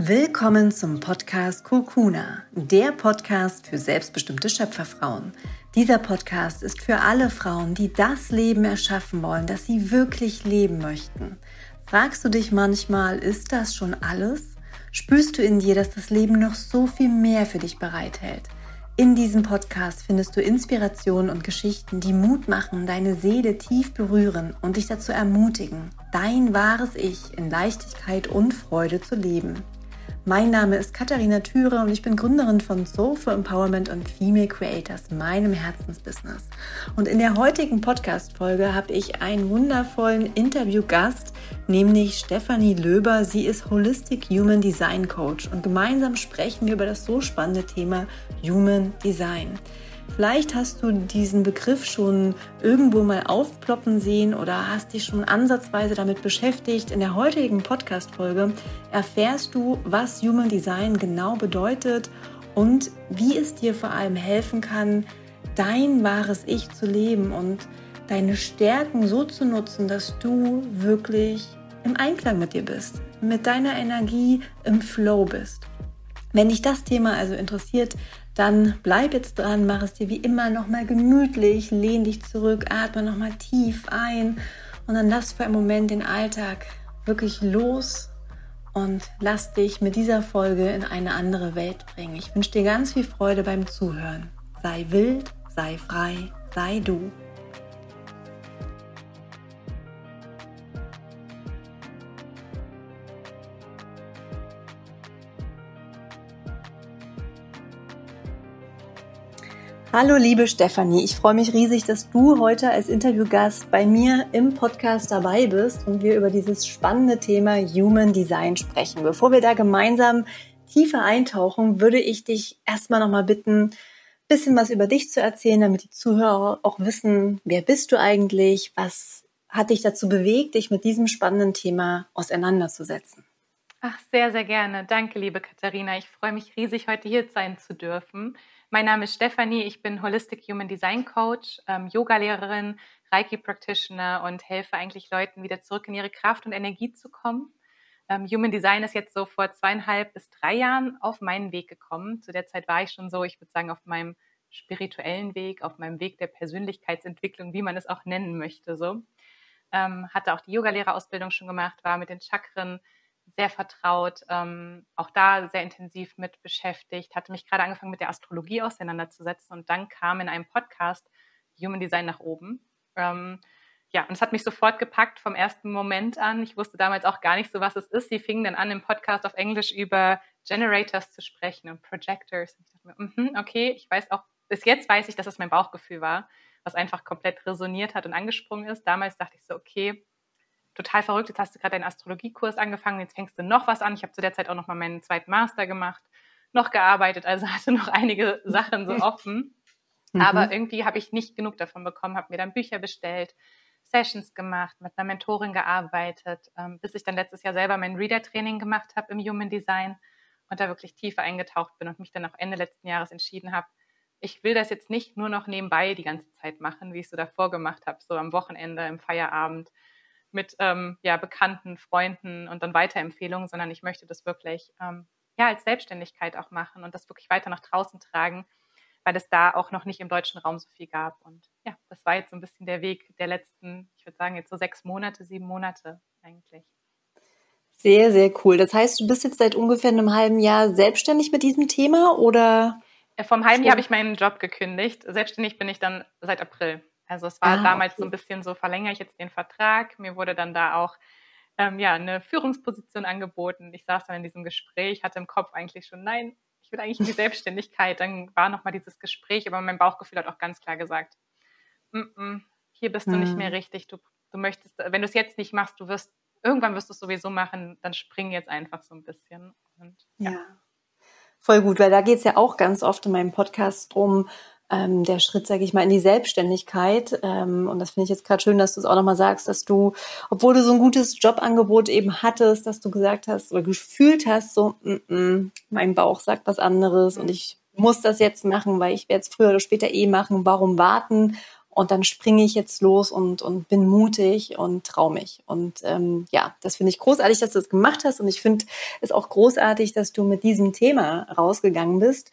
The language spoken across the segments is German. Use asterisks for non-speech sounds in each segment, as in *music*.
Willkommen zum Podcast Kurkuna, der Podcast für selbstbestimmte Schöpferfrauen. Dieser Podcast ist für alle Frauen, die das Leben erschaffen wollen, das sie wirklich leben möchten. Fragst du dich manchmal, ist das schon alles? Spürst du in dir, dass das Leben noch so viel mehr für dich bereithält? In diesem Podcast findest du Inspirationen und Geschichten, die Mut machen, deine Seele tief berühren und dich dazu ermutigen, dein wahres Ich in Leichtigkeit und Freude zu leben. Mein Name ist Katharina Thüre und ich bin Gründerin von Soul for Empowerment und Female Creators, meinem Herzensbusiness. Und in der heutigen Podcast-Folge habe ich einen wundervollen Interviewgast, nämlich Stefanie Löber. Sie ist Holistic Human Design Coach und gemeinsam sprechen wir über das so spannende Thema Human Design. Vielleicht hast du diesen Begriff schon irgendwo mal aufploppen sehen oder hast dich schon ansatzweise damit beschäftigt. In der heutigen Podcast-Folge erfährst du, was Human Design genau bedeutet und wie es dir vor allem helfen kann, dein wahres Ich zu leben und deine Stärken so zu nutzen, dass du wirklich im Einklang mit dir bist, mit deiner Energie im Flow bist. Wenn dich das Thema also interessiert, dann bleib jetzt dran, mach es dir wie immer nochmal gemütlich, lehn dich zurück, atme nochmal tief ein und dann lass für einen Moment den Alltag wirklich los und lass dich mit dieser Folge in eine andere Welt bringen. Ich wünsche dir ganz viel Freude beim Zuhören. Sei wild, sei frei, sei du. Hallo liebe Stefanie, ich freue mich riesig, dass du heute als Interviewgast bei mir im Podcast dabei bist und wir über dieses spannende Thema Human Design sprechen. Bevor wir da gemeinsam tiefer eintauchen, würde ich dich erstmal nochmal bitten, bisschen was über dich zu erzählen, damit die Zuhörer auch wissen, wer bist du eigentlich, was hat dich dazu bewegt, dich mit diesem spannenden Thema auseinanderzusetzen. Ach, sehr, sehr gerne. Danke, liebe Katharina. Ich freue mich riesig, heute hier sein zu dürfen. Mein Name ist Stefanie, ich bin Holistic Human Design Coach, ähm, Yoga-Lehrerin, Reiki-Practitioner und helfe eigentlich Leuten, wieder zurück in ihre Kraft und Energie zu kommen. Ähm, Human Design ist jetzt so vor zweieinhalb bis drei Jahren auf meinen Weg gekommen. Zu der Zeit war ich schon so, ich würde sagen, auf meinem spirituellen Weg, auf meinem Weg der Persönlichkeitsentwicklung, wie man es auch nennen möchte. So ähm, hatte auch die Yogalehrerausbildung schon gemacht, war mit den Chakren sehr vertraut, ähm, auch da sehr intensiv mit beschäftigt, hatte mich gerade angefangen mit der Astrologie auseinanderzusetzen und dann kam in einem Podcast Human Design nach oben. Ähm, ja, und es hat mich sofort gepackt vom ersten Moment an. Ich wusste damals auch gar nicht so, was es ist. Sie fingen dann an, im Podcast auf Englisch über Generators zu sprechen und Projectors. Und ich dachte mir, mm okay, ich weiß auch, bis jetzt weiß ich, dass es mein Bauchgefühl war, was einfach komplett resoniert hat und angesprungen ist. Damals dachte ich so, okay, total verrückt, jetzt hast du gerade deinen Astrologiekurs angefangen, jetzt fängst du noch was an. Ich habe zu der Zeit auch noch mal meinen zweiten Master gemacht, noch gearbeitet, also *laughs* hatte noch einige Sachen so offen. *laughs* Mhm. Aber irgendwie habe ich nicht genug davon bekommen, habe mir dann Bücher bestellt, Sessions gemacht, mit einer Mentorin gearbeitet, ähm, bis ich dann letztes Jahr selber mein Reader-Training gemacht habe im Human Design und da wirklich tiefer eingetaucht bin und mich dann auch Ende letzten Jahres entschieden habe, ich will das jetzt nicht nur noch nebenbei die ganze Zeit machen, wie ich es so davor gemacht habe, so am Wochenende, im Feierabend, mit ähm, ja, Bekannten, Freunden und dann Weiterempfehlungen, sondern ich möchte das wirklich ähm, ja, als Selbstständigkeit auch machen und das wirklich weiter nach draußen tragen, weil es da auch noch nicht im deutschen Raum so viel gab. Und ja, das war jetzt so ein bisschen der Weg der letzten, ich würde sagen, jetzt so sechs Monate, sieben Monate eigentlich. Sehr, sehr cool. Das heißt, du bist jetzt seit ungefähr einem halben Jahr selbstständig mit diesem Thema oder? Ja, vom halben Jahr habe ich meinen Job gekündigt. Selbstständig bin ich dann seit April. Also es war ah, damals okay. so ein bisschen so, verlängere ich jetzt den Vertrag. Mir wurde dann da auch ähm, ja, eine Führungsposition angeboten. Ich saß dann in diesem Gespräch, hatte im Kopf eigentlich schon, nein, ich will eigentlich in die Selbstständigkeit. Dann war nochmal dieses Gespräch, aber mein Bauchgefühl hat auch ganz klar gesagt, M -m, hier bist du hm. nicht mehr richtig. Du, du möchtest, wenn du es jetzt nicht machst, du wirst, irgendwann wirst du es sowieso machen, dann spring jetzt einfach so ein bisschen. Und, ja. ja. Voll gut, weil da geht es ja auch ganz oft in meinem Podcast drum, ähm, der Schritt, sage ich mal, in die Selbstständigkeit. Ähm, und das finde ich jetzt gerade schön, dass du es auch nochmal sagst, dass du, obwohl du so ein gutes Jobangebot eben hattest, dass du gesagt hast oder gefühlt hast, so, mm -mm, mein Bauch sagt was anderes und ich muss das jetzt machen, weil ich werde es früher oder später eh machen. Warum warten? und dann springe ich jetzt los und, und bin mutig und traue mich. Und ähm, ja, das finde ich großartig, dass du das gemacht hast. Und ich finde es auch großartig, dass du mit diesem Thema rausgegangen bist.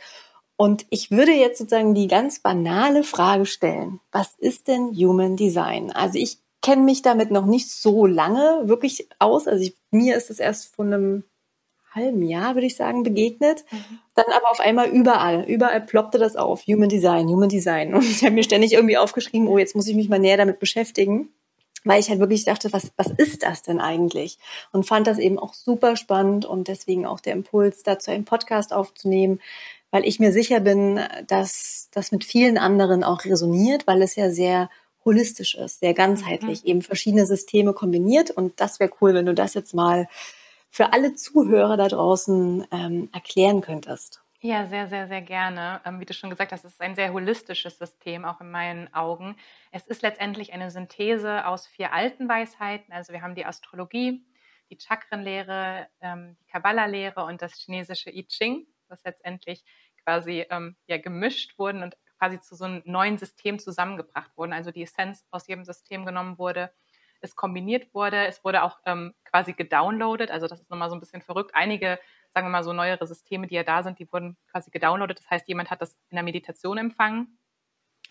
Und ich würde jetzt sozusagen die ganz banale Frage stellen. Was ist denn Human Design? Also ich kenne mich damit noch nicht so lange wirklich aus. Also ich, mir ist es erst von einem halben Jahr, würde ich sagen, begegnet. Mhm. Dann aber auf einmal überall, überall ploppte das auf. Human Design, Human Design. Und ich habe mir ständig irgendwie aufgeschrieben, oh, jetzt muss ich mich mal näher damit beschäftigen. Weil ich halt wirklich dachte, was, was ist das denn eigentlich? Und fand das eben auch super spannend und deswegen auch der Impuls, dazu einen Podcast aufzunehmen, weil ich mir sicher bin, dass das mit vielen anderen auch resoniert, weil es ja sehr holistisch ist, sehr ganzheitlich, mhm. eben verschiedene Systeme kombiniert. Und das wäre cool, wenn du das jetzt mal für alle Zuhörer da draußen ähm, erklären könntest. Ja, sehr, sehr, sehr gerne. Ähm, wie du schon gesagt hast, es ist ein sehr holistisches System, auch in meinen Augen. Es ist letztendlich eine Synthese aus vier alten Weisheiten. Also wir haben die Astrologie, die Chakrenlehre, ähm, die Kabbalah-Lehre und das chinesische I Ching, was letztendlich quasi ähm, ja, gemischt wurden und quasi zu so einem neuen System zusammengebracht wurden. Also die Essenz aus jedem System genommen wurde es kombiniert wurde. Es wurde auch ähm, quasi gedownloadet. Also das ist nochmal so ein bisschen verrückt. Einige, sagen wir mal so neuere Systeme, die ja da sind, die wurden quasi gedownloadet. Das heißt, jemand hat das in der Meditation empfangen.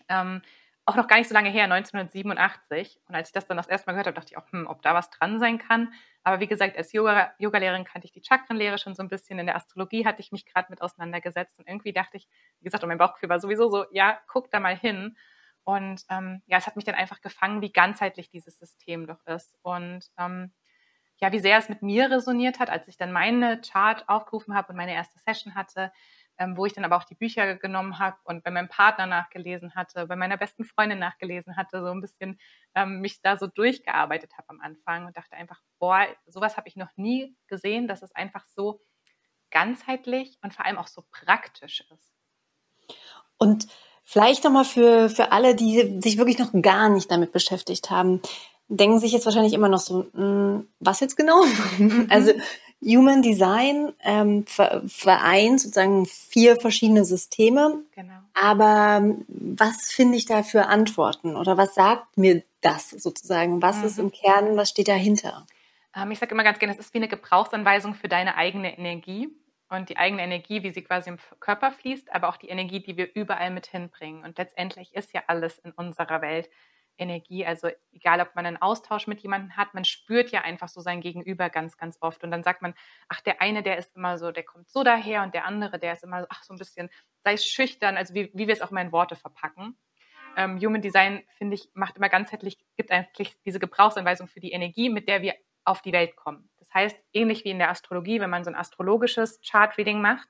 Ähm, auch noch gar nicht so lange her, 1987. Und als ich das dann das erste Mal gehört habe, dachte ich auch, hm, ob da was dran sein kann. Aber wie gesagt, als Yoga, Yoga-Lehrerin kannte ich die Chakrenlehre schon so ein bisschen. In der Astrologie hatte ich mich gerade mit auseinandergesetzt. Und irgendwie dachte ich, wie gesagt, und mein Bauchgefühl war sowieso so, ja, guck da mal hin. Und ähm, ja, es hat mich dann einfach gefangen, wie ganzheitlich dieses System doch ist. Und ähm, ja, wie sehr es mit mir resoniert hat, als ich dann meine Chart aufgerufen habe und meine erste Session hatte, ähm, wo ich dann aber auch die Bücher genommen habe und bei meinem Partner nachgelesen hatte, bei meiner besten Freundin nachgelesen hatte, so ein bisschen ähm, mich da so durchgearbeitet habe am Anfang und dachte einfach, boah, sowas habe ich noch nie gesehen, dass es einfach so ganzheitlich und vor allem auch so praktisch ist. Und Vielleicht nochmal für, für alle, die sich wirklich noch gar nicht damit beschäftigt haben, denken sich jetzt wahrscheinlich immer noch so, mh, hm, was jetzt genau? *laughs* Mhm. also Human Design ähm, vereint sozusagen vier verschiedene Systeme. Genau. Aber ähm, was finde ich da für Antworten oder was sagt mir das sozusagen? Was mhm. ist im Kern, was steht dahinter? Ähm, ich sage immer ganz gerne, es ist wie eine Gebrauchsanweisung für deine eigene Energie und die eigene Energie, wie sie quasi im Körper fließt, aber auch die Energie, die wir überall mit hinbringen. Und letztendlich ist ja alles in unserer Welt Energie. Also egal, ob man einen Austausch mit jemandem hat, man spürt ja einfach so sein Gegenüber ganz, ganz oft. Und dann sagt man, ach, der eine, der ist immer so, der kommt so daher und der andere, der ist immer so, ach, so ein bisschen, sei schüchtern, also wie, wie wir es auch mal in Worte verpacken. Ähm, Human Design, finde ich, macht immer ganzheitlich, gibt eigentlich diese Gebrauchsanweisung für die Energie, mit der wir auf die Welt kommen. Das heißt, ähnlich wie in der Astrologie, wenn man so ein astrologisches Chart-Reading macht,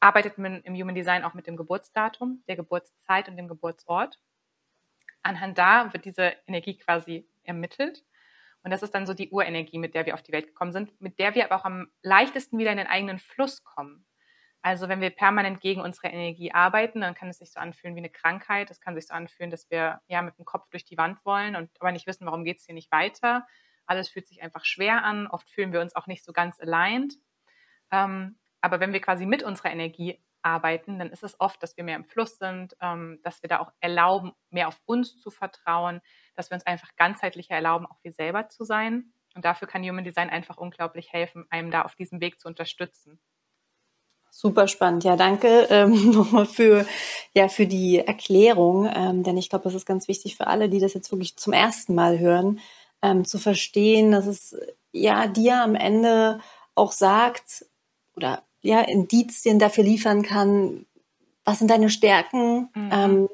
arbeitet man im Human Design auch mit dem Geburtsdatum, der Geburtszeit und dem Geburtsort. Anhand da wird diese Energie quasi ermittelt. Und das ist dann so die Urenergie, mit der wir auf die Welt gekommen sind, mit der wir aber auch am leichtesten wieder in den eigenen Fluss kommen. Also wenn wir permanent gegen unsere Energie arbeiten, dann kann es sich so anfühlen wie eine Krankheit. Es kann sich so anfühlen, dass wir ja mit dem Kopf durch die Wand wollen und aber nicht wissen, warum geht es hier nicht weiter. Alles fühlt sich einfach schwer an. Oft fühlen wir uns auch nicht so ganz aligned. Ähm, aber wenn wir quasi mit unserer Energie arbeiten, dann ist es oft, dass wir mehr im Fluss sind, ähm, dass wir da auch erlauben, mehr auf uns zu vertrauen, dass wir uns einfach ganzheitlicher erlauben, auch wir selber zu sein. Und dafür kann Human Design einfach unglaublich helfen, einem da auf diesem Weg zu unterstützen. Super spannend. Ja, danke ähm, *laughs* nochmal für, ja, für die Erklärung. Ähm, denn ich glaube, das ist ganz wichtig für alle, die das jetzt wirklich zum ersten Mal hören, ähm, zu verstehen, dass es ja dir am Ende auch sagt oder ja Indizien dafür liefern kann, was sind deine Stärken, mhm. ähm,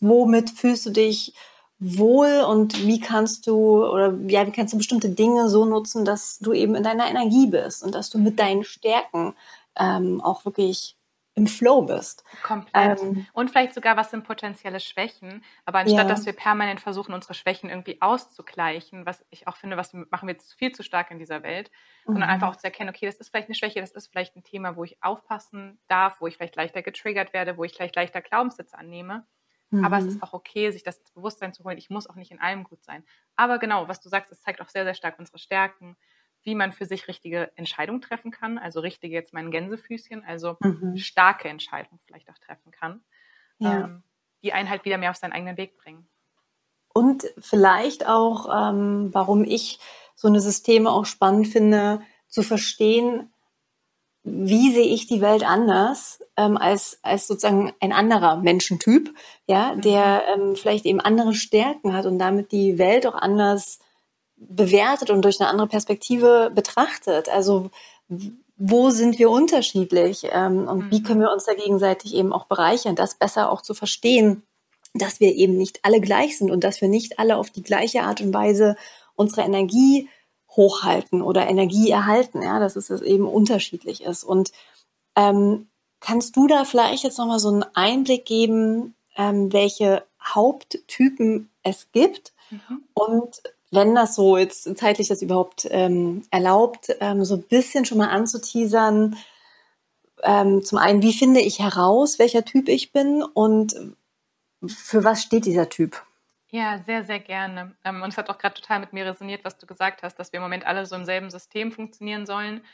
womit fühlst du dich wohl und wie kannst du oder ja, wie kannst du bestimmte Dinge so nutzen, dass du eben in deiner Energie bist und dass du mit deinen Stärken ähm, auch wirklich im Flow bist. Komplett. Ähm, und vielleicht sogar, was sind potenzielle Schwächen. Aber anstatt, ja. dass wir permanent versuchen, unsere Schwächen irgendwie auszugleichen, was ich auch finde, was machen wir jetzt viel zu stark in dieser Welt, mhm. sondern einfach auch zu erkennen, okay, das ist vielleicht eine Schwäche, das ist vielleicht ein Thema, wo ich aufpassen darf, wo ich vielleicht leichter getriggert werde, wo ich vielleicht leichter Glaubenssätze annehme. Mhm. Aber es ist auch okay, sich das Bewusstsein zu holen, ich muss auch nicht in allem gut sein. Aber genau, was du sagst, es zeigt auch sehr, sehr stark unsere Stärken, wie man für sich richtige Entscheidungen treffen kann. Also richtige jetzt mein Gänsefüßchen, also mhm. starke Entscheidungen vielleicht auch treffen kann. Ja. Ähm, die einen halt wieder mehr auf seinen eigenen Weg bringen. Und vielleicht auch, ähm, warum ich so eine Systeme auch spannend finde, zu verstehen, wie sehe ich die Welt anders ähm, als, als sozusagen ein anderer Menschentyp, ja, der mhm. ähm, vielleicht eben andere Stärken hat und damit die Welt auch anders bewertet und durch eine andere Perspektive betrachtet. Also wo sind wir unterschiedlich ähm, und mhm. wie können wir uns da gegenseitig eben auch bereichern, das besser auch zu verstehen, dass wir eben nicht alle gleich sind und dass wir nicht alle auf die gleiche Art und Weise unsere Energie hochhalten oder Energie erhalten, ja, dass es eben unterschiedlich ist. Und ähm, kannst du da vielleicht jetzt nochmal so einen Einblick geben, ähm, welche Haupttypen es gibt mhm. und wenn das so jetzt zeitlich das überhaupt ähm, erlaubt, ähm, so ein bisschen schon mal anzuteasern, ähm, zum einen, wie finde ich heraus, welcher Typ ich bin und für was steht dieser Typ? Ja, sehr, sehr gerne. Ähm, und es hat auch gerade total mit mir resoniert, was du gesagt hast, dass wir im Moment alle so im selben System funktionieren sollen.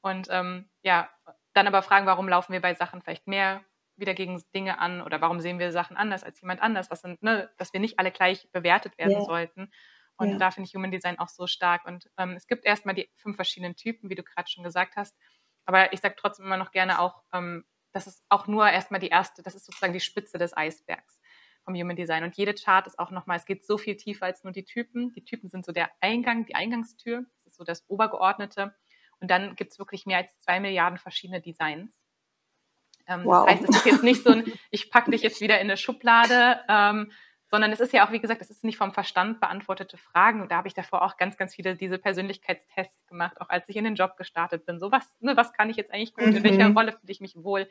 Und ähm, ja, dann aber fragen, warum laufen wir bei Sachen vielleicht mehr wieder gegen Dinge an oder warum sehen wir Sachen anders als jemand anders, was sind, ne, dass wir nicht alle gleich bewertet werden yeah. sollten. Und ja. da finde ich Human Design auch so stark. Und ähm, es gibt erstmal die fünf verschiedenen Typen, wie du gerade schon gesagt hast. Aber ich sage trotzdem immer noch gerne auch, ähm, das ist auch nur erstmal die erste, das ist sozusagen die Spitze des Eisbergs vom Human Design. Und jede Chart ist auch nochmal, es geht so viel tiefer als nur die Typen. Die Typen sind so der Eingang, die Eingangstür. Das ist so das Obergeordnete. Und dann gibt es wirklich mehr als zwei Milliarden verschiedene Designs. Ähm, wow. Das heißt, es ist jetzt nicht so ein, ich packe dich jetzt wieder in eine Schublade, ähm, sondern es ist ja auch, wie gesagt, es ist nicht vom Verstand beantwortete Fragen. Und da habe ich davor auch ganz, ganz viele diese Persönlichkeitstests gemacht, auch als ich in den Job gestartet bin. So, was, ne, was kann ich jetzt eigentlich gut? In welcher mhm. Rolle fühle ich mich wohl?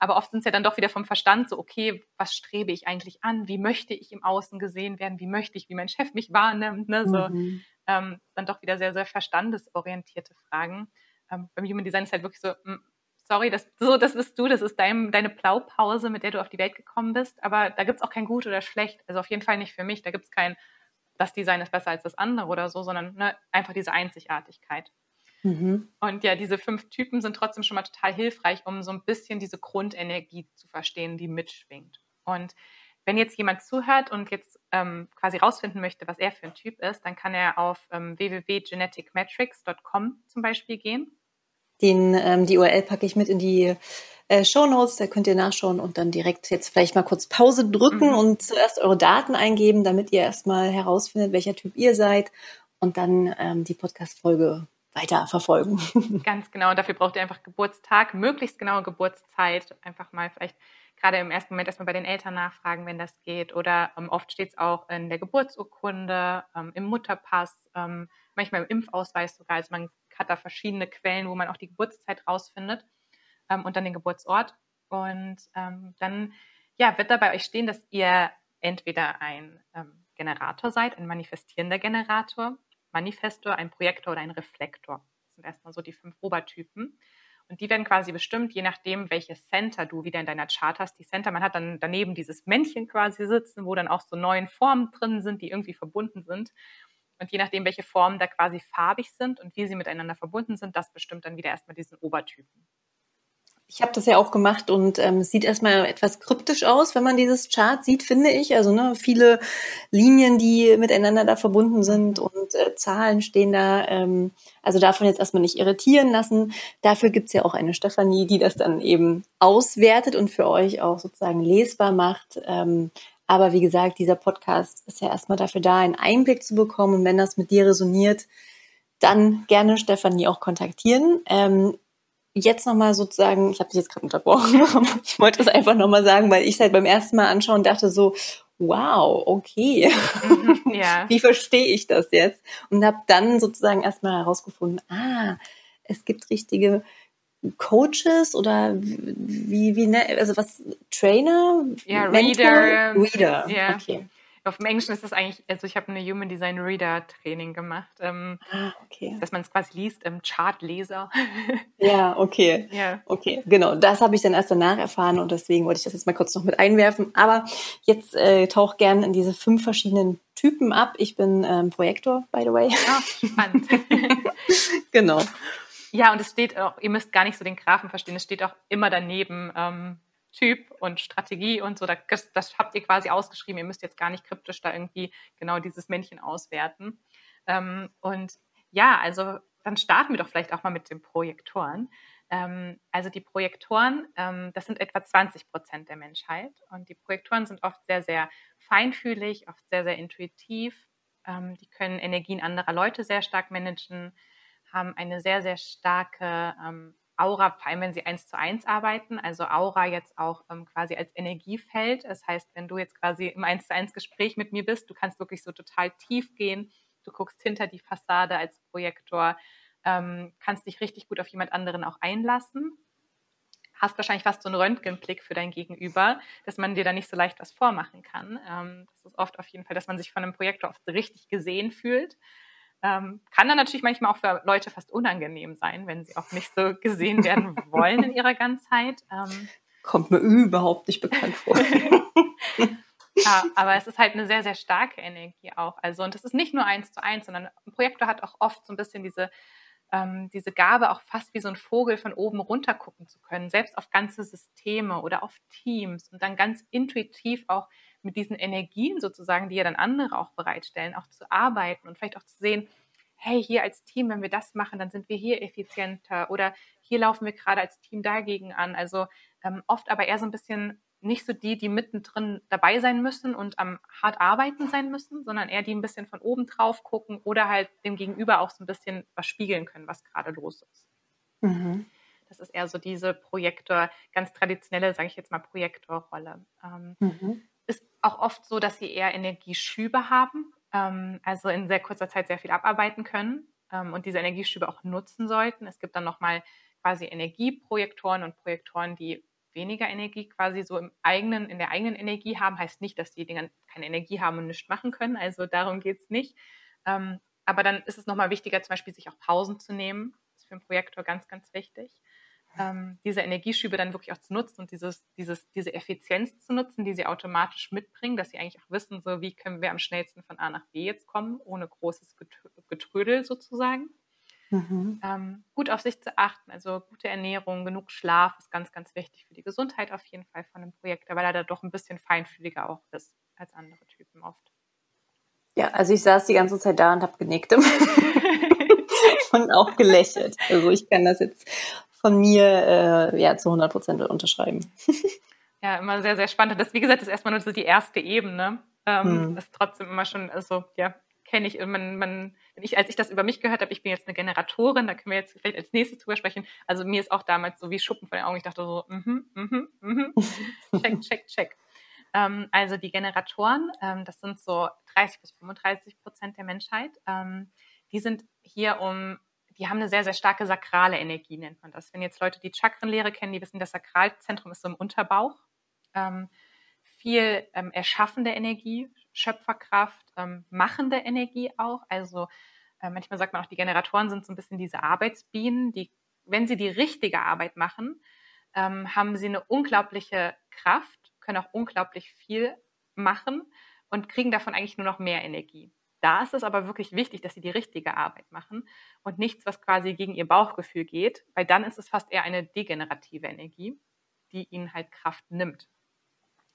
Aber oft sind es ja dann doch wieder vom Verstand so, okay, was strebe ich eigentlich an? Wie möchte ich im Außen gesehen werden? Wie möchte ich, wie mein Chef mich wahrnimmt? Ne? So, mhm. ähm, dann doch wieder sehr, sehr verstandesorientierte Fragen. Ähm, beim Human Design ist halt wirklich so, mh, hm, sorry, das, so, das bist du, das ist dein, deine Blaupause, mit der du auf die Welt gekommen bist. Aber da gibt es auch kein gut oder schlecht. Also auf jeden Fall nicht für mich. Da gibt es kein, das Design ist besser als das andere oder so, sondern ne, einfach diese Einzigartigkeit. Mhm. Und ja, diese fünf Typen sind trotzdem schon mal total hilfreich, um so ein bisschen diese Grundenergie zu verstehen, die mitschwingt. Und wenn jetzt jemand zuhört und jetzt ähm, quasi rausfinden möchte, was er für ein Typ ist, dann kann er auf ähm, www.geneticmetrics.com zum Beispiel gehen den, ähm, die URL packe ich mit in die äh, Show Notes, da könnt ihr nachschauen und dann direkt jetzt vielleicht mal kurz Pause drücken mhm. und zuerst eure Daten eingeben, damit ihr erstmal herausfindet, welcher Typ ihr seid und dann ähm, die Podcast-Folge weiter verfolgen. *laughs* Ganz genau. Und dafür braucht ihr einfach Geburtstag, möglichst genaue Geburtszeit. Einfach mal vielleicht gerade im ersten Moment erstmal bei den Eltern nachfragen, wenn das geht. Oder ähm, oft steht es auch in der Geburtsurkunde, ähm, im Mutterpass, ähm, manchmal im Impfausweis sogar. Also man hat da verschiedene Quellen, wo man auch die Geburtszeit rausfindet ähm, und dann den Geburtsort. Und ähm, dann ja, wird da bei euch stehen, dass ihr entweder ein ähm, Generator seid, ein manifestierender Generator, Manifestor, ein Projektor oder ein Reflektor. Das sind erstmal so die fünf Obertypen. Und die werden quasi bestimmt, je nachdem, welches Center du wieder in deiner Chart hast. Die Center, man hat dann daneben dieses Männchen quasi sitzen, wo dann auch so neun Formen drin sind, die irgendwie verbunden sind. Und je nachdem, welche Formen da quasi farbig sind und wie sie miteinander verbunden sind, das bestimmt dann wieder erstmal diesen Obertypen. Ich habe das ja auch gemacht und ähm, es sieht erstmal etwas kryptisch aus, wenn man dieses Chart sieht, finde ich. Also ne, viele Linien, die miteinander da verbunden sind und äh, Zahlen stehen da. Ähm, also davon jetzt erstmal nicht irritieren lassen. Dafür gibt's ja auch eine Stefanie, die das dann eben auswertet und für euch auch sozusagen lesbar macht. Ähm, aber wie gesagt, dieser Podcast ist ja erstmal dafür da, einen Einblick zu bekommen. Und wenn das mit dir resoniert, dann gerne Stefanie auch kontaktieren. Ähm, jetzt nochmal sozusagen, ich habe dich jetzt gerade unterbrochen, *laughs* ich wollte das einfach nochmal sagen, weil ich es halt beim ersten Mal anschauen dachte so, wow, okay, mhm, ja. *laughs* wie verstehe ich das jetzt? Und habe dann sozusagen erstmal herausgefunden, ah, es gibt richtige Coaches oder wie, wie, ne, also was, Trainer? Ja, Mentor? Reader. Reader, ja. okay. Auf dem Englischen ist das eigentlich, also ich habe eine Human Design Reader Training gemacht, ähm, ah, okay. dass man es quasi liest, ähm, Chartleser. *laughs* Ja, okay. Ja. Okay, genau. Das habe ich dann erst danach erfahren und deswegen wollte ich das jetzt mal kurz noch mit einwerfen. Aber jetzt äh, tauch gerne in diese fünf verschiedenen Typen ab. Ich bin ähm, Projektor, by the way. Ja, spannend. *laughs* genau. Ja, und es steht auch, ihr müsst gar nicht so den Graphen verstehen, es steht auch immer daneben, ähm, Typ und Strategie und so. Das, das, habt ihr quasi ausgeschrieben. Ihr müsst jetzt gar nicht kryptisch da irgendwie genau dieses Männchen auswerten. Ähm, und ja, also dann starten wir doch vielleicht auch mal mit den Projektoren. Ähm, also die Projektoren, ähm, das sind etwa 20 Prozent der Menschheit. Und die Projektoren sind oft sehr, sehr feinfühlig, oft sehr, sehr intuitiv. Ähm, die können Energien anderer Leute sehr stark managen, haben eine sehr, sehr starke ähm, Aura, vor allem wenn sie eins zu eins arbeiten, also Aura jetzt auch ähm, quasi als Energiefeld. Das heißt, wenn du jetzt quasi im eins zu eins Gespräch mit mir bist, du kannst wirklich so total tief gehen. Du guckst hinter die Fassade als Projektor, ähm, kannst dich richtig gut auf jemand anderen auch einlassen. Hast wahrscheinlich fast so einen Röntgenblick für dein Gegenüber, dass man dir da nicht so leicht was vormachen kann. Ähm, das ist oft auf jeden Fall, dass man sich von einem Projektor oft richtig gesehen fühlt. Ähm, kann dann natürlich manchmal auch für Leute fast unangenehm sein, wenn sie auch nicht so gesehen werden *laughs* wollen in ihrer Ganzheit. Ähm, Kommt mir überhaupt nicht bekannt vor. *laughs* ja, aber es ist halt eine sehr, sehr starke Energie auch. Also, und es ist nicht nur eins zu eins, sondern ein Projektor hat auch oft so ein bisschen diese, ähm, diese Gabe, auch fast wie so ein Vogel von oben runter gucken zu können, selbst auf ganze Systeme oder auf Teams und dann ganz intuitiv auch mit diesen Energien sozusagen, die ja dann andere auch bereitstellen, auch zu arbeiten und vielleicht auch zu sehen, hey, hier als Team, wenn wir das machen, dann sind wir hier effizienter oder hier laufen wir gerade als Team dagegen an. Also ähm, oft aber eher so ein bisschen nicht so die, die mittendrin dabei sein müssen und am hart arbeiten sein müssen, sondern eher die ein bisschen von oben drauf gucken oder halt dem Gegenüber auch so ein bisschen was spiegeln können, was gerade los ist. Mhm. Das ist eher so diese Projektor, ganz traditionelle, sage ich jetzt mal, Projektorrolle. Ähm, mhm ist auch oft so, dass sie eher Energieschübe haben, ähm, also in sehr kurzer Zeit sehr viel abarbeiten können ähm, und diese Energieschübe auch nutzen sollten. Es gibt dann nochmal quasi Energieprojektoren und Projektoren, die weniger Energie quasi so im eigenen, in der eigenen Energie haben. Heißt nicht, dass die Dinge keine Energie haben und nichts machen können. Also darum geht es nicht. Ähm, aber dann ist es nochmal wichtiger, zum Beispiel sich auch Pausen zu nehmen. Das ist für einen Projektor ganz, ganz wichtig ähm, diese Energieschübe dann wirklich auch zu nutzen und dieses, dieses, diese Effizienz zu nutzen, die sie automatisch mitbringen, dass sie eigentlich auch wissen, so wie können wir am schnellsten von A nach B jetzt kommen, ohne großes Getrödel sozusagen. Mhm. Ähm, gut auf sich zu achten, also gute Ernährung, genug Schlaf ist ganz, ganz wichtig für die Gesundheit auf jeden Fall von einem Projekt, weil er da doch ein bisschen feinfühliger auch ist als andere Typen oft. Ja, also ich saß die ganze Zeit da und habe genickt *laughs* und auch gelächelt. Also ich kann das jetzt von mir äh, ja, zu 100 Prozent unterschreiben. *laughs* Ja, immer sehr, sehr spannend. Das, wie gesagt, ist erstmal nur so die erste Ebene. Ähm, hm. Das ist trotzdem immer schon, also ja, kenne ich, man, man, ich, als ich das über mich gehört habe, ich bin jetzt eine Generatorin, da können wir jetzt vielleicht als nächstes drüber sprechen. Also mir ist auch damals so wie Schuppen von den Augen. Ich dachte so, mhm, mhm, mhm, *laughs* check, check, check. Ähm, also die Generatoren, ähm, das sind so 30 bis 35 Prozent der Menschheit. Ähm, die sind hier, um die haben eine sehr, sehr starke sakrale Energie, nennt man das. Wenn jetzt Leute die Chakrenlehre kennen, die wissen, das Sakralzentrum ist so im Unterbauch. Ähm, viel ähm, erschaffende Energie, Schöpferkraft, ähm, machende Energie auch. Also äh, manchmal sagt man auch, die Generatoren sind so ein bisschen diese Arbeitsbienen, die, wenn sie die richtige Arbeit machen, ähm, haben sie eine unglaubliche Kraft, können auch unglaublich viel machen und kriegen davon eigentlich nur noch mehr Energie. Da ist es aber wirklich wichtig, dass sie die richtige Arbeit machen und nichts, was quasi gegen ihr Bauchgefühl geht, weil dann ist es fast eher eine degenerative Energie, die ihnen halt Kraft nimmt.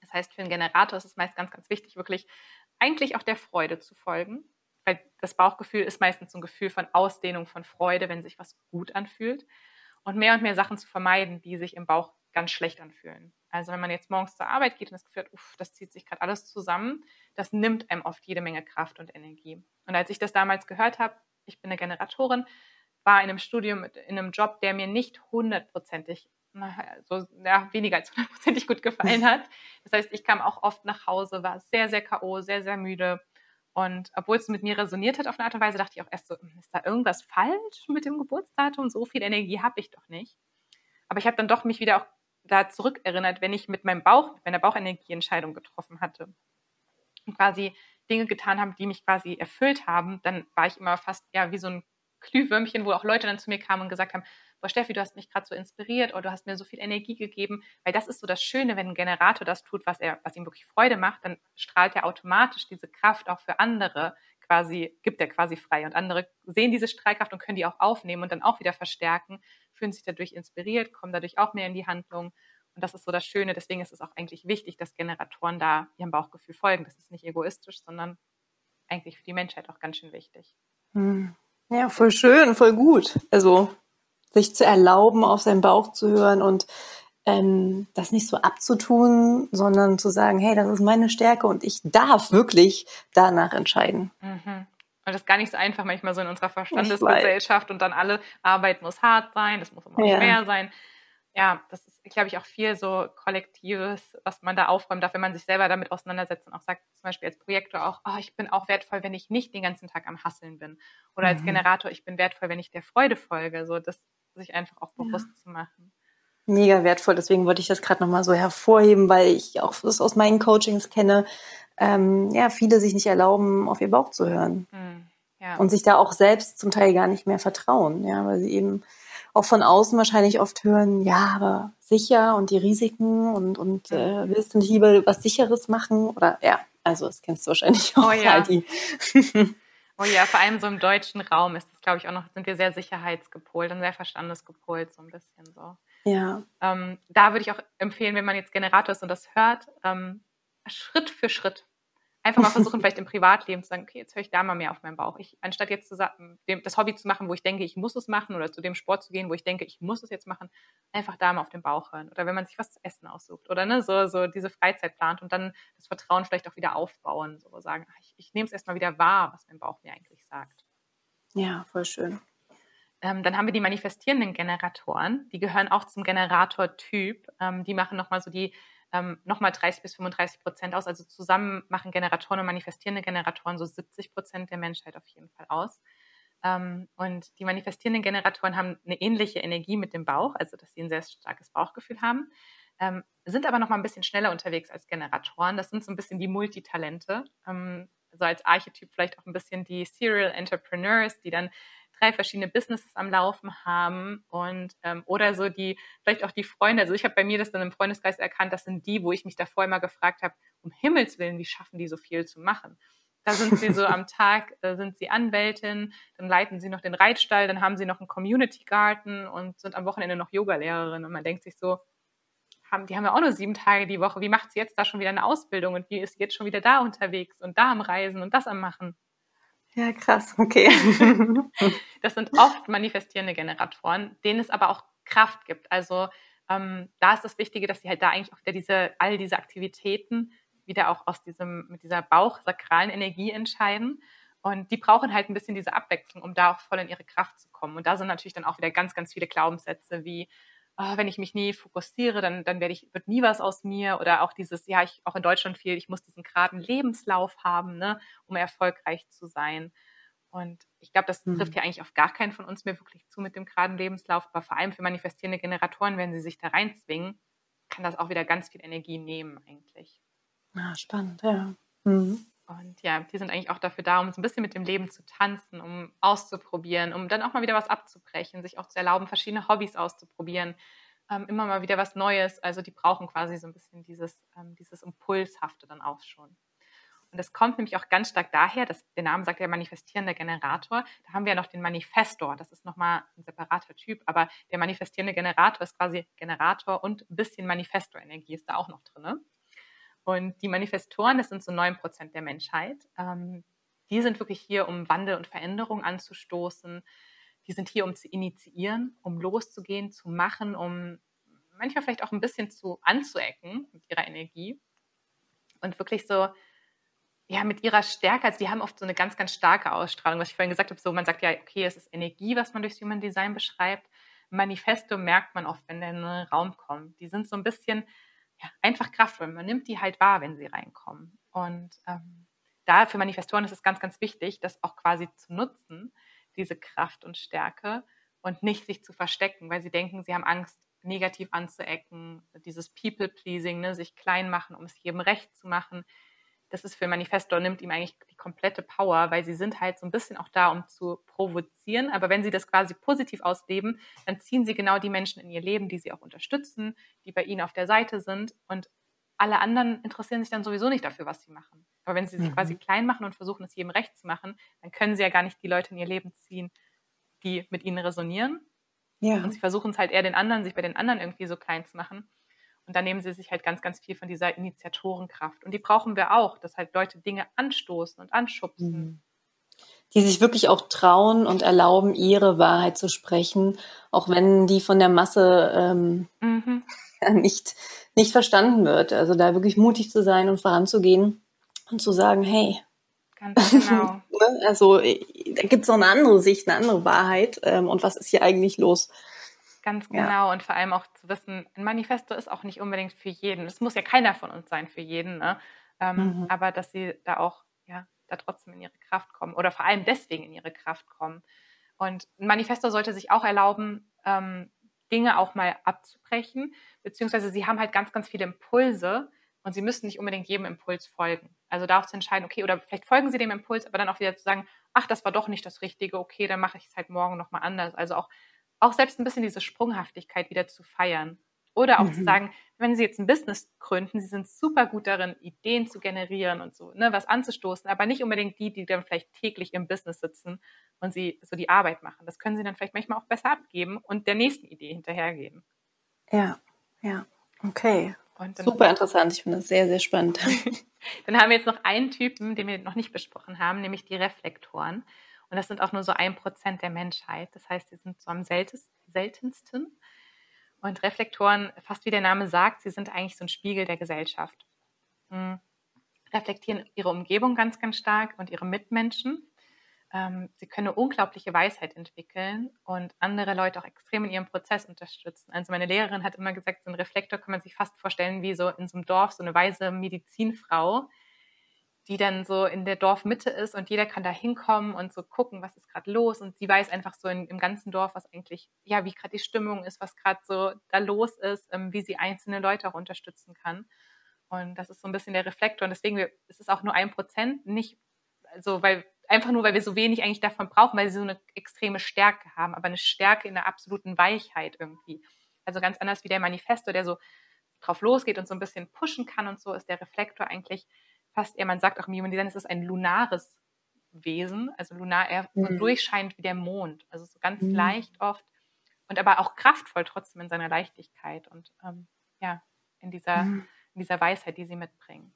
Das heißt, für einen Generator ist es meist ganz, ganz wichtig, wirklich eigentlich auch der Freude zu folgen, weil das Bauchgefühl ist meistens so ein Gefühl von Ausdehnung, von Freude, wenn sich was gut anfühlt und mehr und mehr Sachen zu vermeiden, die sich im Bauch ganz schlecht anfühlen. Also wenn man jetzt morgens zur Arbeit geht und das Gefühl hat, uff, das zieht sich gerade alles zusammen, das nimmt einem oft jede Menge Kraft und Energie. Und als ich das damals gehört habe, ich bin eine Generatorin, war in einem Studium, in einem Job, der mir nicht hundertprozentig, so ja, weniger als hundertprozentig gut gefallen hat. Das heißt, ich kam auch oft nach Hause, war sehr, sehr K.O., sehr, sehr müde. Und obwohl es mit mir resoniert hat auf eine Art und Weise, dachte ich auch erst so, hm, ist da irgendwas falsch mit dem Geburtsdatum? So viel Energie habe ich doch nicht. Aber ich habe dann doch mich wieder auch da zurückerinnert, wenn ich mit meinem Bauch, mit meiner Bauchenergie Entscheidungen getroffen hatte und quasi Dinge getan habe, die mich quasi erfüllt haben, dann war ich immer fast ja wie so ein Glühwürmchen, wo auch Leute dann zu mir kamen und gesagt haben, boah Steffi, du hast mich gerade so inspiriert oder du hast mir so viel Energie gegeben, weil das ist so das Schöne, wenn ein Generator das tut, was er, was ihm wirklich Freude macht, dann strahlt er automatisch diese Kraft auch für andere quasi, gibt er quasi frei und andere sehen diese Strahlkraft und können die auch aufnehmen und dann auch wieder verstärken fühlen sich dadurch inspiriert, kommen dadurch auch mehr in die Handlung Und das ist so das Schöne. Deswegen ist es auch eigentlich wichtig, dass Generatoren da ihrem Bauchgefühl folgen. Das ist nicht egoistisch, sondern eigentlich für die Menschheit auch ganz schön wichtig. Hm. Ja, voll schön, voll gut. Also sich zu erlauben, auf seinen Bauch zu hören und ähm, das nicht so abzutun, sondern zu sagen, hey, das ist meine Stärke und ich darf wirklich danach entscheiden. Mhm. Und das ist gar nicht so einfach manchmal so in unserer Verstandesgesellschaft und dann alle Arbeit muss hart sein, das muss immer ja. schwer sein. Ja, das ist, glaube ich, auch viel so Kollektives, was man da aufräumen darf, wenn man sich selber damit auseinandersetzt und auch sagt, zum Beispiel als Projektor auch, oh, ich bin auch wertvoll, wenn ich nicht den ganzen Tag am Hasseln bin. Oder mhm. als Generator, ich bin wertvoll, wenn ich der Freude folge. So, das sich einfach auch bewusst ja. zu machen. Mega wertvoll, deswegen wollte ich das gerade nochmal so hervorheben, weil ich auch das aus meinen Coachings kenne, ähm, ja, viele sich nicht erlauben, auf ihr Bauch zu hören. Mhm. Ja. Und sich da auch selbst zum Teil gar nicht mehr vertrauen, ja, weil sie eben auch von außen wahrscheinlich oft hören, ja, aber sicher und die Risiken und, und äh, willst du nicht lieber was Sicheres machen? Oder ja, also das kennst du wahrscheinlich auch. Oh ja. *laughs* oh ja, vor allem so im deutschen Raum ist das, glaube ich, auch noch, sind wir sehr sicherheitsgepolt und sehr verstandesgepolt, so ein bisschen so. Ja. Ähm, da würde ich auch empfehlen, wenn man jetzt Generator ist und das hört, ähm, Schritt für Schritt einfach mal versuchen, *laughs* vielleicht im Privatleben zu sagen, okay, jetzt höre ich da mal mehr auf meinen Bauch. Ich, anstatt jetzt zu sagen, das Hobby zu machen, wo ich denke, ich muss es machen, oder zu dem Sport zu gehen, wo ich denke, ich muss es jetzt machen, einfach da mal auf den Bauch hören. Oder wenn man sich was zu essen aussucht oder ne, so, so diese Freizeit plant und dann das Vertrauen vielleicht auch wieder aufbauen, so sagen, ich, ich nehme es erstmal wieder wahr, was mein Bauch mir eigentlich sagt. Ja, voll schön. Ähm, dann haben wir die manifestierenden Generatoren, die gehören auch zum Generatortyp. Ähm, die machen nochmal so die ähm, nochmal 30 bis 35 Prozent aus. Also zusammen machen Generatoren und manifestierende Generatoren so 70 Prozent der Menschheit auf jeden Fall aus. Ähm, und die manifestierenden Generatoren haben eine ähnliche Energie mit dem Bauch, also dass sie ein sehr starkes Bauchgefühl haben, ähm, sind aber noch mal ein bisschen schneller unterwegs als Generatoren. Das sind so ein bisschen die Multitalente. Ähm, so als Archetyp vielleicht auch ein bisschen die Serial Entrepreneurs, die dann drei verschiedene Businesses am Laufen haben und ähm, oder so die, vielleicht auch die Freunde. Also ich habe bei mir das dann im Freundeskreis erkannt, das sind die, wo ich mich davor immer gefragt habe, um Himmels Willen, wie schaffen die so viel zu machen? Da sind sie so *laughs* am Tag, da sind sie Anwältin, dann leiten sie noch den Reitstall, dann haben sie noch einen Community Garten und sind am Wochenende noch Yogalehrerin. Und man denkt sich so, haben, die haben ja auch nur sieben Tage die Woche. Wie macht sie jetzt da schon wieder eine Ausbildung und wie ist sie jetzt schon wieder da unterwegs und da am Reisen und das am Machen? Ja, krass, okay. *laughs* das sind oft manifestierende Generatoren, denen es aber auch Kraft gibt. Also ähm, da ist das Wichtige, dass sie halt da eigentlich auch wieder diese, all diese Aktivitäten wieder auch aus diesem, mit dieser bauchsakralen Energie entscheiden. Und die brauchen halt ein bisschen diese Abwechslung, um da auch voll in ihre Kraft zu kommen. Und da sind natürlich dann auch wieder ganz, ganz viele Glaubenssätze wie, oh, wenn ich mich nie fokussiere, dann, dann werde ich, wird nie was aus mir. Oder auch dieses, ja, ich auch in Deutschland viel, ich muss diesen geraden Lebenslauf haben, ne, um erfolgreich zu sein. Und ich glaube, das trifft mhm. ja eigentlich auf gar keinen von uns mehr wirklich zu mit dem geraden Lebenslauf. Aber vor allem für manifestierende Generatoren, wenn sie sich da reinzwingen, kann das auch wieder ganz viel Energie nehmen eigentlich. Ah, spannend, ja. Mhm. Und ja, die sind eigentlich auch dafür da, um so ein bisschen mit dem Leben zu tanzen, um auszuprobieren, um dann auch mal wieder was abzubrechen, sich auch zu erlauben, verschiedene Hobbys auszuprobieren, ähm, immer mal wieder was Neues. Also die brauchen quasi so ein bisschen dieses, ähm, dieses Impulshafte dann auch schon. Und das kommt nämlich auch ganz stark daher, dass der Name sagt ja manifestierender Generator. Da haben wir ja noch den Manifestor. Das ist nochmal ein separater Typ, aber der manifestierende Generator ist quasi Generator und ein bisschen Manifestor-Energie ist da auch noch drin. Und die Manifestoren, das sind so 9 Prozent der Menschheit, ähm, die sind wirklich hier, um Wandel und Veränderung anzustoßen. Die sind hier, um zu initiieren, um loszugehen, zu machen, um manchmal vielleicht auch ein bisschen zu anzuecken mit ihrer Energie. Und wirklich so, ja, mit ihrer Stärke, also die haben oft so eine ganz, ganz starke Ausstrahlung, was ich vorhin gesagt habe, so man sagt ja, okay, es ist Energie, was man durchs Human Design beschreibt. Manifesto merkt man oft, wenn der in einen Raum kommt. Die sind so ein bisschen, ja, einfach kraftvoll. Man nimmt die halt wahr, wenn sie reinkommen. Und ähm, da für Manifestoren ist es ganz, ganz wichtig, das auch quasi zu nutzen, diese Kraft und Stärke und nicht sich zu verstecken, weil sie denken, sie haben Angst, negativ anzuecken, dieses People-Pleasing, ne, sich klein machen, um es jedem recht zu machen das ist für Manifesto, nimmt ihm eigentlich die komplette Power, weil sie sind halt so ein bisschen auch da, um zu provozieren. Aber wenn sie das quasi positiv ausleben, dann ziehen sie genau die Menschen in ihr Leben, die sie auch unterstützen, die bei ihnen auf der Seite sind. Und alle anderen interessieren sich dann sowieso nicht dafür, was sie machen. Aber wenn sie sich mhm. quasi klein machen und versuchen, es jedem recht zu machen, dann können sie ja gar nicht die Leute in ihr Leben ziehen, die mit ihnen resonieren. Ja. Und sie versuchen es halt eher den anderen, sich bei den anderen irgendwie so klein zu machen. Und da nehmen sie sich halt ganz, ganz viel von dieser Initiatorenkraft. Und die brauchen wir auch, dass halt Leute Dinge anstoßen und anschubsen. Mhm. Die sich wirklich auch trauen und erlauben, ihre Wahrheit zu sprechen, auch wenn die von der Masse ähm, mhm. *laughs* nicht, nicht verstanden wird. Also da wirklich mutig zu sein und voranzugehen und zu sagen, hey, Ganz genau. *laughs* Ne? also äh, da gibt es noch eine andere Sicht, eine andere Wahrheit. Ähm, und was ist hier eigentlich los? Ganz genau. Ja. Und vor allem auch zu wissen, ein Manifesto ist auch nicht unbedingt für jeden. Es muss ja keiner von uns sein für jeden. Ne? Ähm, mhm. Aber dass sie da auch, ja, da trotzdem in ihre Kraft kommen oder vor allem deswegen in ihre Kraft kommen. Und ein Manifesto sollte sich auch erlauben, ähm, Dinge auch mal abzubrechen, beziehungsweise sie haben halt ganz, ganz viele Impulse und sie müssen nicht unbedingt jedem Impuls folgen. Also da auch zu entscheiden, okay, oder vielleicht folgen sie dem Impuls, aber dann auch wieder zu sagen, ach, das war doch nicht das Richtige, okay, dann mache ich es halt morgen nochmal anders. Also auch, auch selbst ein bisschen diese Sprunghaftigkeit wieder zu feiern. Oder auch mhm. zu sagen, wenn Sie jetzt ein Business gründen, Sie sind super gut darin, Ideen zu generieren und so, ne, was anzustoßen, aber nicht unbedingt die, die dann vielleicht täglich im Business sitzen und Sie so die Arbeit machen. Das können Sie dann vielleicht manchmal auch besser abgeben und der nächsten Idee hinterhergeben. Ja, ja, okay. Super interessant, ich finde das sehr, sehr spannend. *laughs* dann haben wir jetzt noch einen Typen, den wir noch nicht besprochen haben, nämlich die Reflektoren. Und das sind auch nur so ein Prozent der Menschheit. Das heißt, sie sind so am seltensten. Und Reflektoren, fast wie der Name sagt, sie sind eigentlich so ein Spiegel der Gesellschaft. Hm. Reflektieren ihre Umgebung ganz, ganz stark und ihre Mitmenschen. Ähm, sie können eine unglaubliche Weisheit entwickeln und andere Leute auch extrem in ihrem Prozess unterstützen. Also meine Lehrerin hat immer gesagt, so ein Reflektor kann man sich fast vorstellen wie so in so einem Dorf so eine weise Medizinfrau, die dann so in der Dorfmitte ist und jeder kann da hinkommen und so gucken, was ist gerade los. Und sie weiß einfach so in, im ganzen Dorf, was eigentlich, ja, wie gerade die Stimmung ist, was gerade so da los ist, ähm, wie sie einzelne Leute auch unterstützen kann. Und das ist so ein bisschen der Reflektor. Und deswegen ist es auch nur ein Prozent, nicht, also weil einfach nur, weil wir so wenig eigentlich davon brauchen, weil sie so eine extreme Stärke haben, aber eine Stärke in der absoluten Weichheit irgendwie. Also ganz anders wie der Manifesto, der so drauf losgeht und so ein bisschen pushen kann und so, ist der Reflektor eigentlich fast eher, man sagt auch im Human Design, es ist ein lunares Wesen, also lunar eher so mhm. durchscheinend wie der Mond, also so ganz mhm. leicht oft und aber auch kraftvoll trotzdem in seiner Leichtigkeit und ähm, ja, in dieser, mhm. in dieser Weisheit, die sie mitbringen.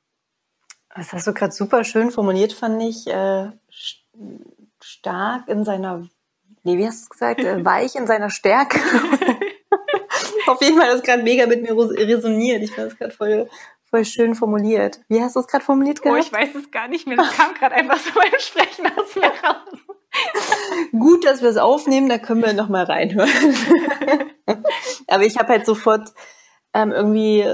Das hast du gerade super schön formuliert, fand ich. Äh, stark in seiner, nee, wie hast du gesagt? Äh, *laughs* weich in seiner Stärke. *laughs* Auf jeden Fall hat das gerade mega mit mir resoniert. Ich fand es gerade voll, voll schön formuliert. Wie hast du es gerade formuliert gehabt? Oh, ich weiß es gar nicht mehr. Das kam gerade einfach so beim Sprechen aus mir raus. Gut, dass wir es aufnehmen, da können wir nochmal reinhören. *laughs* Aber ich habe halt sofort ähm, irgendwie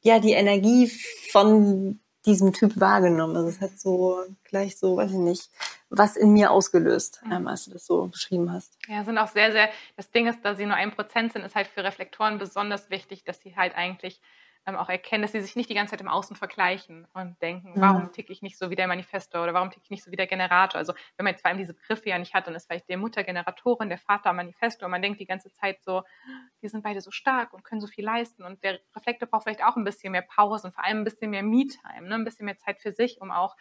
ja die Energie von diesem Typ wahrgenommen. Also es hat so gleich so, weiß ich nicht, was in mir ausgelöst, ähm, als du das so beschrieben hast. Ja, sind auch sehr, sehr, das Ding ist, da sie nur ein Prozent sind, ist halt für Reflektoren besonders wichtig, dass sie halt eigentlich ähm, auch erkennen, dass sie sich nicht die ganze Zeit im Außen vergleichen und denken, warum ticke ich nicht so wie der Manifestor oder warum ticke ich nicht so wie der Generator. Also wenn man jetzt vor allem diese Begriffe ja nicht hat, dann ist vielleicht der Mutter Generatorin, der Vater Manifestor und man denkt die ganze Zeit so, die sind beide so stark und können so viel leisten und der Reflektor braucht vielleicht auch ein bisschen mehr Pause und vor allem ein bisschen mehr Me-Time, ne? ein bisschen mehr Zeit für sich, um auch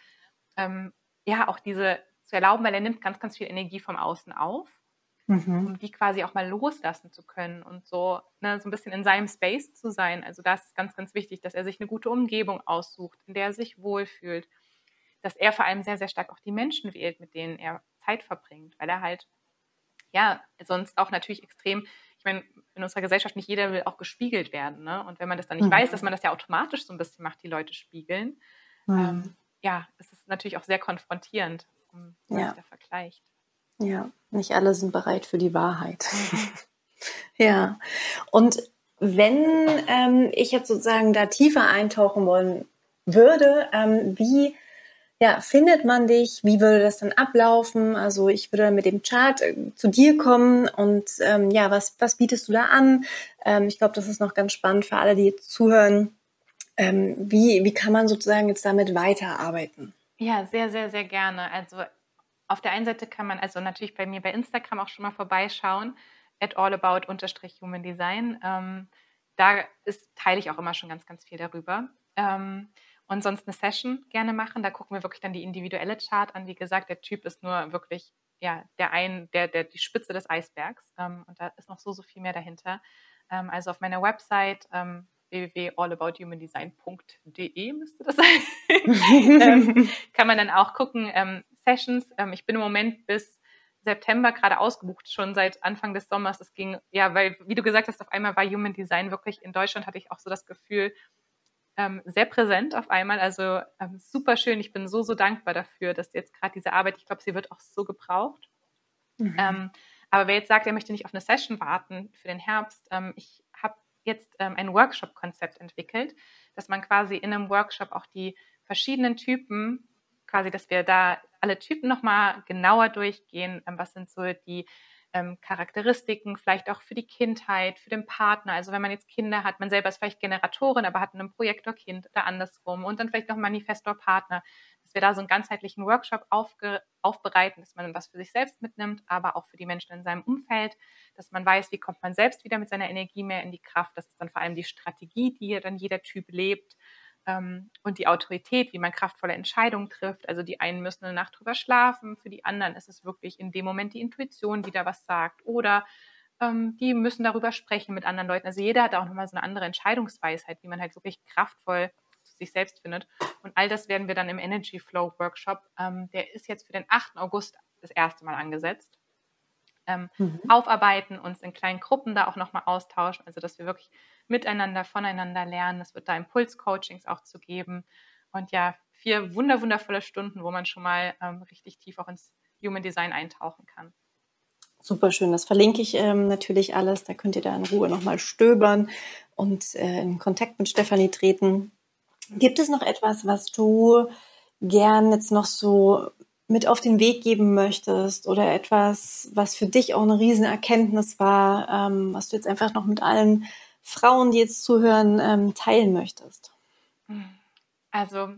ähm, ja auch diese zu erlauben, weil er nimmt ganz, ganz viel Energie vom Außen auf mhm. um die quasi auch mal loslassen zu können und so, ne, so ein bisschen in seinem Space zu sein. Also das ist ganz, ganz wichtig, dass er sich eine gute Umgebung aussucht, in der er sich wohlfühlt, dass er vor allem sehr, sehr stark auch die Menschen wählt, mit denen er Zeit verbringt, weil er halt, ja, sonst auch natürlich extrem, ich meine, in unserer Gesellschaft nicht jeder will auch gespiegelt werden, ne? Und wenn man das dann nicht mhm. weiß, dass man das ja automatisch so ein bisschen macht, die Leute spiegeln, mhm. ähm, ja, es ist natürlich auch sehr konfrontierend, um ja. der vergleicht. Ja, nicht alle sind bereit für die Wahrheit. *laughs* ja, und wenn ähm, ich jetzt sozusagen da tiefer eintauchen wollen würde, ähm, wie ja, findet man dich? Wie würde das dann ablaufen? Also ich würde mit dem Chart äh, zu dir kommen und ähm, ja, was, was bietest du da an? Ähm, ich glaube, das ist noch ganz spannend für alle, die jetzt zuhören. Ähm, wie, wie kann man sozusagen jetzt damit weiterarbeiten? Ja, sehr, sehr, sehr gerne. Also auf der einen Seite kann man also natürlich bei mir bei Instagram auch schon mal vorbeischauen, at allabout-human design. Ähm, da ist, teile ich auch immer schon ganz, ganz viel darüber. Ähm, und sonst eine Session gerne machen. Da gucken wir wirklich dann die individuelle Chart an. Wie gesagt, der Typ ist nur wirklich ja, der ein, der, der, die Spitze des Eisbergs. Ähm, und da ist noch so, so viel mehr dahinter. Ähm, also auf meiner Website ähm, www.allabouthumandesign.de müsste das sein. *laughs* ähm, kann man dann auch gucken. Sessions. Ähm, ich bin im Moment bis September gerade ausgebucht, schon seit Anfang des Sommers. Es ging, ja, weil, wie du gesagt hast, auf einmal war Human Design wirklich in Deutschland, hatte ich auch so das Gefühl, ähm, sehr präsent auf einmal. Also ähm, super schön. Ich bin so, so dankbar dafür, dass jetzt gerade diese Arbeit, ich glaube, sie wird auch so gebraucht. Mhm. Ähm, aber wer jetzt sagt, er möchte nicht auf eine Session warten für den Herbst, ähm, ich habe jetzt ähm, ein Workshop-Konzept entwickelt, dass man quasi in einem Workshop auch die verschiedenen Typen, quasi, dass wir da alle Typen nochmal genauer durchgehen. Ähm, was sind so die ähm, Charakteristiken, vielleicht auch für die Kindheit, für den Partner. Also wenn man jetzt Kinder hat, man selber ist vielleicht Generatorin, aber hat einen Projektor-Kind oder andersrum und dann vielleicht noch Manifestor-Partner, dass wir da so einen ganzheitlichen Workshop aufbereiten, dass man was für sich selbst mitnimmt, aber auch für die Menschen in seinem Umfeld, dass man weiß, wie kommt man selbst wieder mit seiner Energie mehr in die Kraft. Das ist dann vor allem die Strategie, die dann jeder Typ lebt ähm, und die Autorität, wie man kraftvolle Entscheidungen trifft. Also die einen müssen eine Nacht drüber schlafen, für die anderen ist es wirklich in dem Moment die Intuition, die da was sagt. Oder ähm, die müssen darüber sprechen mit anderen Leuten. Also jeder hat auch nochmal so eine andere Entscheidungsweisheit, wie man halt wirklich kraftvoll zu sich selbst findet. Und all das werden wir dann im Energy Flow Workshop, ähm, der ist jetzt für den 8. August das erste Mal angesetzt. Ähm, mhm. aufarbeiten, uns in kleinen Gruppen da auch nochmal austauschen, also dass wir wirklich miteinander, voneinander lernen. Es wird da Impulscoachings auch zu geben. Und ja, vier wunder, wundervolle Stunden, wo man schon mal ähm, richtig tief auch ins Human Design eintauchen kann. Super schön, das verlinke ich ähm, natürlich alles. Da könnt ihr da in Ruhe nochmal stöbern und äh, in Kontakt mit Stefanie treten. Gibt es noch etwas, was du gern jetzt noch so mit auf den Weg geben möchtest oder etwas, was für dich auch eine Riesenerkenntnis war, ähm, was du jetzt einfach noch mit allen Frauen, die jetzt zuhören, ähm, teilen möchtest? Also,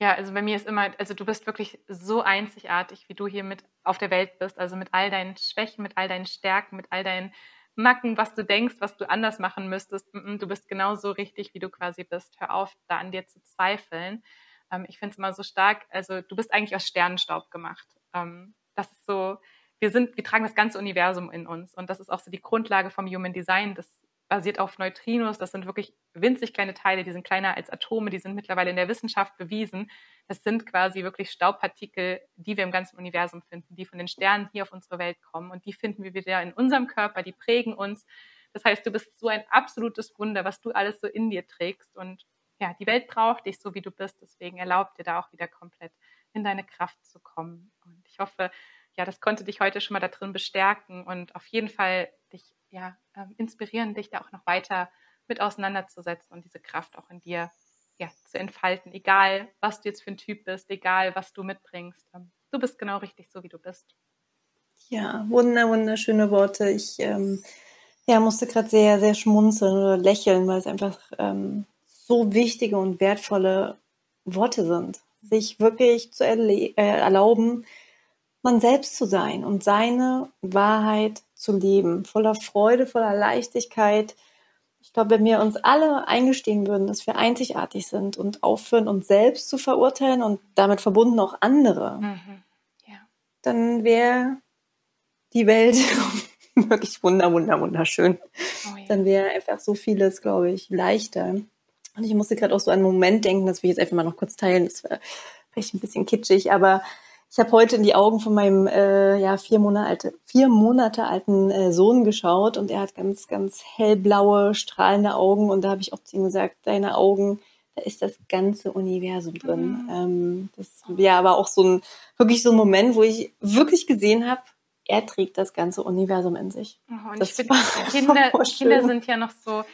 ja, also bei mir ist immer, also du bist wirklich so einzigartig, wie du hier mit auf der Welt bist, also mit all deinen Schwächen, mit all deinen Stärken, mit all deinen Macken, was du denkst, was du anders machen müsstest. Du bist genauso richtig, wie du quasi bist. Hör auf, da an dir zu zweifeln. Ähm, ich finde es immer so stark. Also du bist eigentlich aus Sternenstaub gemacht. Ähm, das ist so, wir sind, wir tragen das ganze Universum in uns und das ist auch so die Grundlage vom Human Design. Das basiert auf Neutrinos. Das sind wirklich winzig kleine Teile, die sind kleiner als Atome, die sind mittlerweile in der Wissenschaft bewiesen. Das sind quasi wirklich Staubpartikel, die wir im ganzen Universum finden, die von den Sternen hier auf unsere Welt kommen. Und die finden wir wieder in unserem Körper, die prägen uns. Das heißt, du bist so ein absolutes Wunder, was du alles so in dir trägst. Und ja, die Welt braucht dich so, wie du bist. Deswegen erlaubt dir da auch wieder komplett in deine Kraft zu kommen. Und ich hoffe, ja, das konnte dich heute schon mal da drin bestärken und auf jeden Fall dich ja, ähm, inspirieren, dich da auch noch weiter mit auseinanderzusetzen und diese Kraft auch in dir ja, zu entfalten, egal was du jetzt für ein Typ bist, egal was du mitbringst. Ähm, du bist genau richtig so, wie du bist. Ja, wunder, wunderschöne Worte. Ich ähm, ja, musste gerade sehr, sehr schmunzeln oder lächeln, weil es einfach ähm, so wichtige und wertvolle Worte sind. Sich wirklich zu äh, erlauben, man selbst zu sein und seine Wahrheit zu leben, voller Freude, voller Leichtigkeit. Ich glaube, wenn wir uns alle eingestehen würden, dass wir einzigartig sind und aufhören, uns selbst zu verurteilen und damit verbunden auch andere, mhm. ja. dann wäre die Welt *laughs* wirklich wunder, wunder, wunderschön. Oh ja. Dann wäre einfach so vieles, glaube ich, leichter. Und ich musste gerade auch so an einen Moment denken, das will ich jetzt einfach mal noch kurz teilen. Das war vielleicht ein bisschen kitschig, aber ich habe heute in die Augen von meinem äh, ja, vier, Monate, alte, vier Monate alten äh, Sohn geschaut und er hat ganz, ganz hellblaue, strahlende Augen und da habe ich auch zu ihm gesagt, deine Augen, da ist das ganze Universum drin. Mhm. Ähm, das ja, war auch so ein, wirklich so ein Moment, wo ich wirklich gesehen habe, er trägt das ganze Universum in sich. Oh, und das ich finde, *laughs* Kinder, Kinder sind ja noch so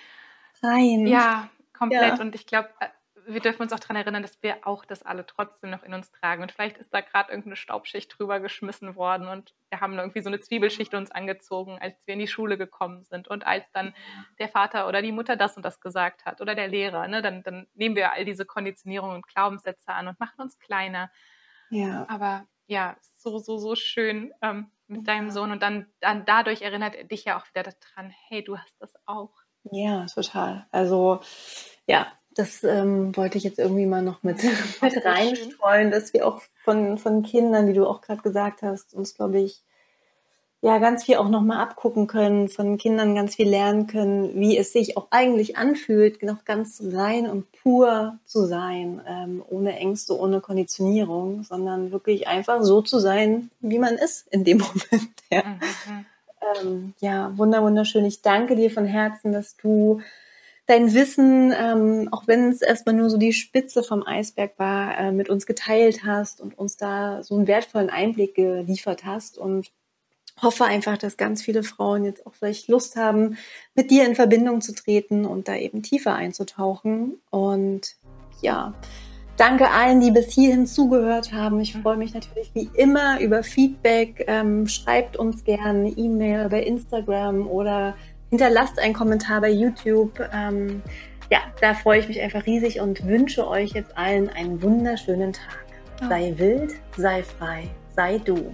rein. Ja, komplett. Ja. Und ich glaube, äh, wir dürfen uns auch daran erinnern, dass wir auch das alle trotzdem noch in uns tragen. Und vielleicht ist da gerade irgendeine Staubschicht drüber geschmissen worden und wir haben irgendwie so eine Zwiebelschicht uns angezogen, als wir in die Schule gekommen sind. Und als dann der Vater oder die Mutter das und das gesagt hat oder der Lehrer, ne, dann, dann nehmen wir all diese Konditionierungen und Glaubenssätze an und machen uns kleiner. Ja. Aber ja, so, so, so schön ähm, mit deinem Sohn. Und dann, dann dadurch erinnert er dich ja auch wieder daran, hey, du hast das auch. Ja, total. Also ja, das ähm, wollte ich jetzt irgendwie mal noch mit, *laughs* mit reinstreuen, dass wir auch von, von Kindern, wie du auch gerade gesagt hast, uns, glaube ich, ja ganz viel auch nochmal abgucken können, von Kindern ganz viel lernen können, wie es sich auch eigentlich anfühlt, noch ganz rein und pur zu sein, ähm, ohne Ängste, ohne Konditionierung, sondern wirklich einfach so zu sein, wie man ist in dem *laughs* Moment. Ja, mhm. ähm, ja wunder, wunderschön. Ich danke dir von Herzen, dass du dein Wissen, ähm, auch wenn es erstmal nur so die Spitze vom Eisberg war, äh, mit uns geteilt hast und uns da so einen wertvollen Einblick geliefert hast und hoffe einfach, dass ganz viele Frauen jetzt auch vielleicht Lust haben, mit dir in Verbindung zu treten und da eben tiefer einzutauchen. Und ja, danke allen, die bis hierhin zugehört haben. Ich freue mich natürlich wie immer über Feedback. Ähm, schreibt uns gerne eine E-Mail bei Instagram oder hinterlasst einen Kommentar bei YouTube. Ähm, ja, da freue ich mich einfach riesig und wünsche euch jetzt allen einen wunderschönen Tag. Sei wild, sei frei, sei du.